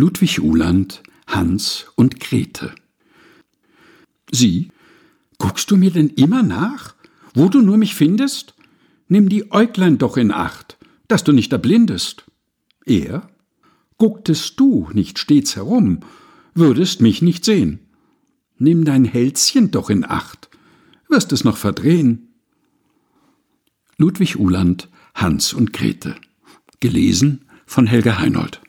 Ludwig Uhland, Hans und Grete. Sie? Guckst du mir denn immer nach? Wo du nur mich findest? Nimm die Äuglein doch in Acht, dass du nicht erblindest. Er? Gucktest du nicht stets herum, würdest mich nicht sehen. Nimm dein Hälschen doch in Acht, wirst es noch verdrehen. Ludwig Uhland, Hans und Grete. Gelesen von Helga Heinold.